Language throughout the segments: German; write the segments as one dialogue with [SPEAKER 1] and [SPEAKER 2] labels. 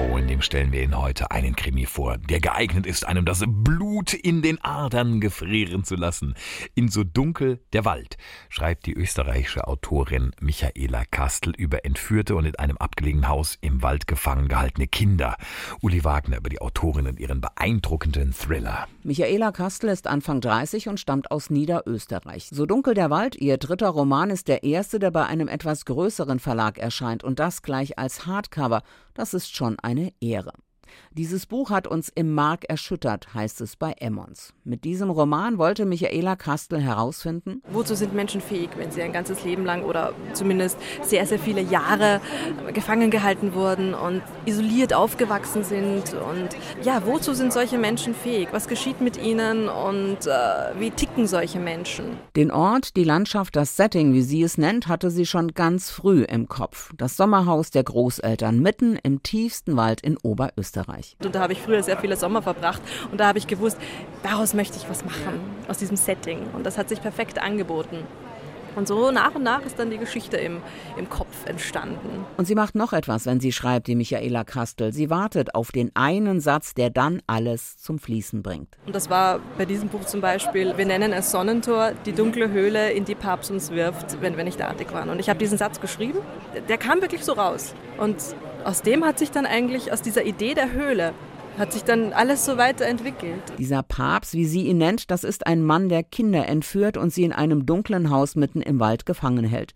[SPEAKER 1] Oh, in dem stellen wir Ihnen heute einen Krimi vor, der geeignet ist, einem das Blut in den Adern gefrieren zu lassen. In so dunkel der Wald schreibt die österreichische Autorin Michaela Kastel über entführte und in einem abgelegenen Haus im Wald gefangen gehaltene Kinder. Uli Wagner über die Autorin und ihren beeindruckenden Thriller.
[SPEAKER 2] Michaela Kastel ist Anfang 30 und stammt aus Niederösterreich. So dunkel der Wald, ihr dritter Roman, ist der erste, der bei einem etwas größeren Verlag erscheint und das gleich als Hardcover. Das ist schon eine Ehre. Dieses Buch hat uns im Mark erschüttert, heißt es bei Emmons. Mit diesem Roman wollte Michaela Kastel herausfinden,
[SPEAKER 3] wozu sind Menschen fähig, wenn sie ein ganzes Leben lang oder zumindest sehr, sehr viele Jahre gefangen gehalten wurden und isoliert aufgewachsen sind. Und ja, wozu sind solche Menschen fähig? Was geschieht mit ihnen und äh, wie ticken solche Menschen?
[SPEAKER 2] Den Ort, die Landschaft, das Setting, wie sie es nennt, hatte sie schon ganz früh im Kopf. Das Sommerhaus der Großeltern mitten im tiefsten Wald in Oberösterreich.
[SPEAKER 3] Österreich. Und da habe ich früher sehr viele Sommer verbracht und da habe ich gewusst, daraus möchte ich was machen, aus diesem Setting. Und das hat sich perfekt angeboten. Und so nach und nach ist dann die Geschichte im, im Kopf entstanden.
[SPEAKER 2] Und sie macht noch etwas, wenn sie schreibt, die Michaela Kastel. Sie wartet auf den einen Satz, der dann alles zum Fließen bringt.
[SPEAKER 3] Und das war bei diesem Buch zum Beispiel, wir nennen es Sonnentor, die dunkle Höhle, in die Papst uns wirft, wenn wir nicht artig waren. Und ich habe diesen Satz geschrieben, der kam wirklich so raus. Und aus dem hat sich dann eigentlich, aus dieser Idee der Höhle, hat sich dann alles so weiterentwickelt.
[SPEAKER 2] Dieser Papst, wie sie ihn nennt, das ist ein Mann, der Kinder entführt und sie in einem dunklen Haus mitten im Wald gefangen hält.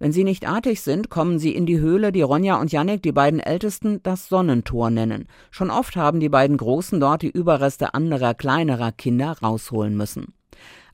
[SPEAKER 2] Wenn sie nicht artig sind, kommen sie in die Höhle, die Ronja und Jannik, die beiden Ältesten, das Sonnentor nennen. Schon oft haben die beiden Großen dort die Überreste anderer kleinerer Kinder rausholen müssen.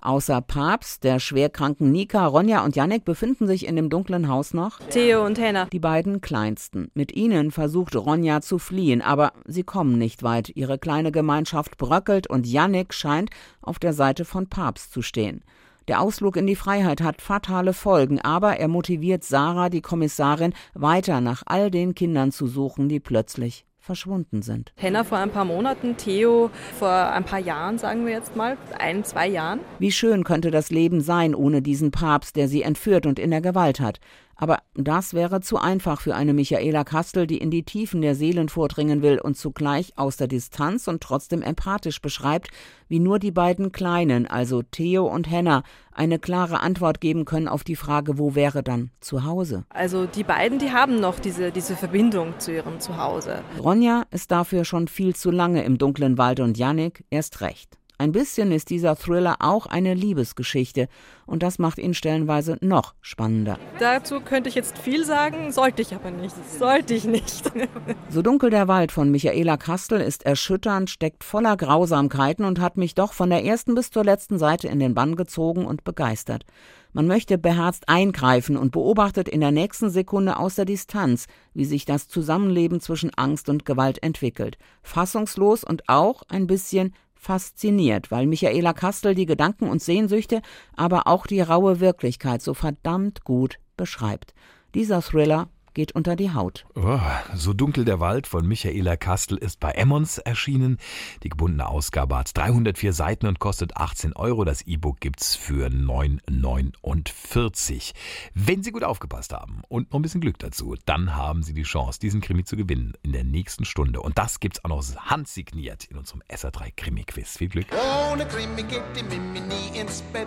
[SPEAKER 2] Außer Papst, der schwerkranken Nika, Ronja und Yannick befinden sich in dem dunklen Haus noch
[SPEAKER 3] Theo und Henna,
[SPEAKER 2] die beiden Kleinsten. Mit ihnen versucht Ronja zu fliehen, aber sie kommen nicht weit. Ihre kleine Gemeinschaft bröckelt und Yannick scheint auf der Seite von Papst zu stehen. Der Ausflug in die Freiheit hat fatale Folgen, aber er motiviert Sarah, die Kommissarin, weiter nach all den Kindern zu suchen, die plötzlich verschwunden sind.
[SPEAKER 3] Henna vor ein paar Monaten, Theo vor ein paar Jahren, sagen wir jetzt mal, ein, zwei Jahren.
[SPEAKER 2] Wie schön könnte das Leben sein ohne diesen Papst, der sie entführt und in der Gewalt hat. Aber das wäre zu einfach für eine Michaela Kastel, die in die Tiefen der Seelen vordringen will und zugleich aus der Distanz und trotzdem empathisch beschreibt, wie nur die beiden Kleinen, also Theo und Henna, eine klare Antwort geben können auf die Frage, wo wäre dann zu Hause?
[SPEAKER 3] Also die beiden, die haben noch diese, diese Verbindung zu ihrem Zuhause.
[SPEAKER 2] Ronja ist dafür schon viel zu lange im dunklen Wald und Yannick erst recht. Ein bisschen ist dieser Thriller auch eine Liebesgeschichte und das macht ihn stellenweise noch spannender.
[SPEAKER 3] Dazu könnte ich jetzt viel sagen, sollte ich aber nicht. Sollte ich nicht.
[SPEAKER 2] so dunkel der Wald von Michaela Kastel ist erschütternd, steckt voller Grausamkeiten und hat mich doch von der ersten bis zur letzten Seite in den Bann gezogen und begeistert. Man möchte beherzt eingreifen und beobachtet in der nächsten Sekunde aus der Distanz, wie sich das Zusammenleben zwischen Angst und Gewalt entwickelt. Fassungslos und auch ein bisschen fasziniert, weil Michaela Kastel die Gedanken und Sehnsüchte, aber auch die raue Wirklichkeit so verdammt gut beschreibt. Dieser Thriller geht unter die Haut.
[SPEAKER 1] Oh, so dunkel der Wald von Michaela Kastel ist bei Emmons erschienen. Die gebundene Ausgabe hat 304 Seiten und kostet 18 Euro. Das E-Book gibt's für 9,49. Wenn Sie gut aufgepasst haben und noch ein bisschen Glück dazu, dann haben Sie die Chance, diesen Krimi zu gewinnen in der nächsten Stunde. Und das gibt's auch noch handsigniert in unserem SR3 Krimi-Quiz. Viel Glück. Ohne Krimi geht die Mimi nie ins Bett.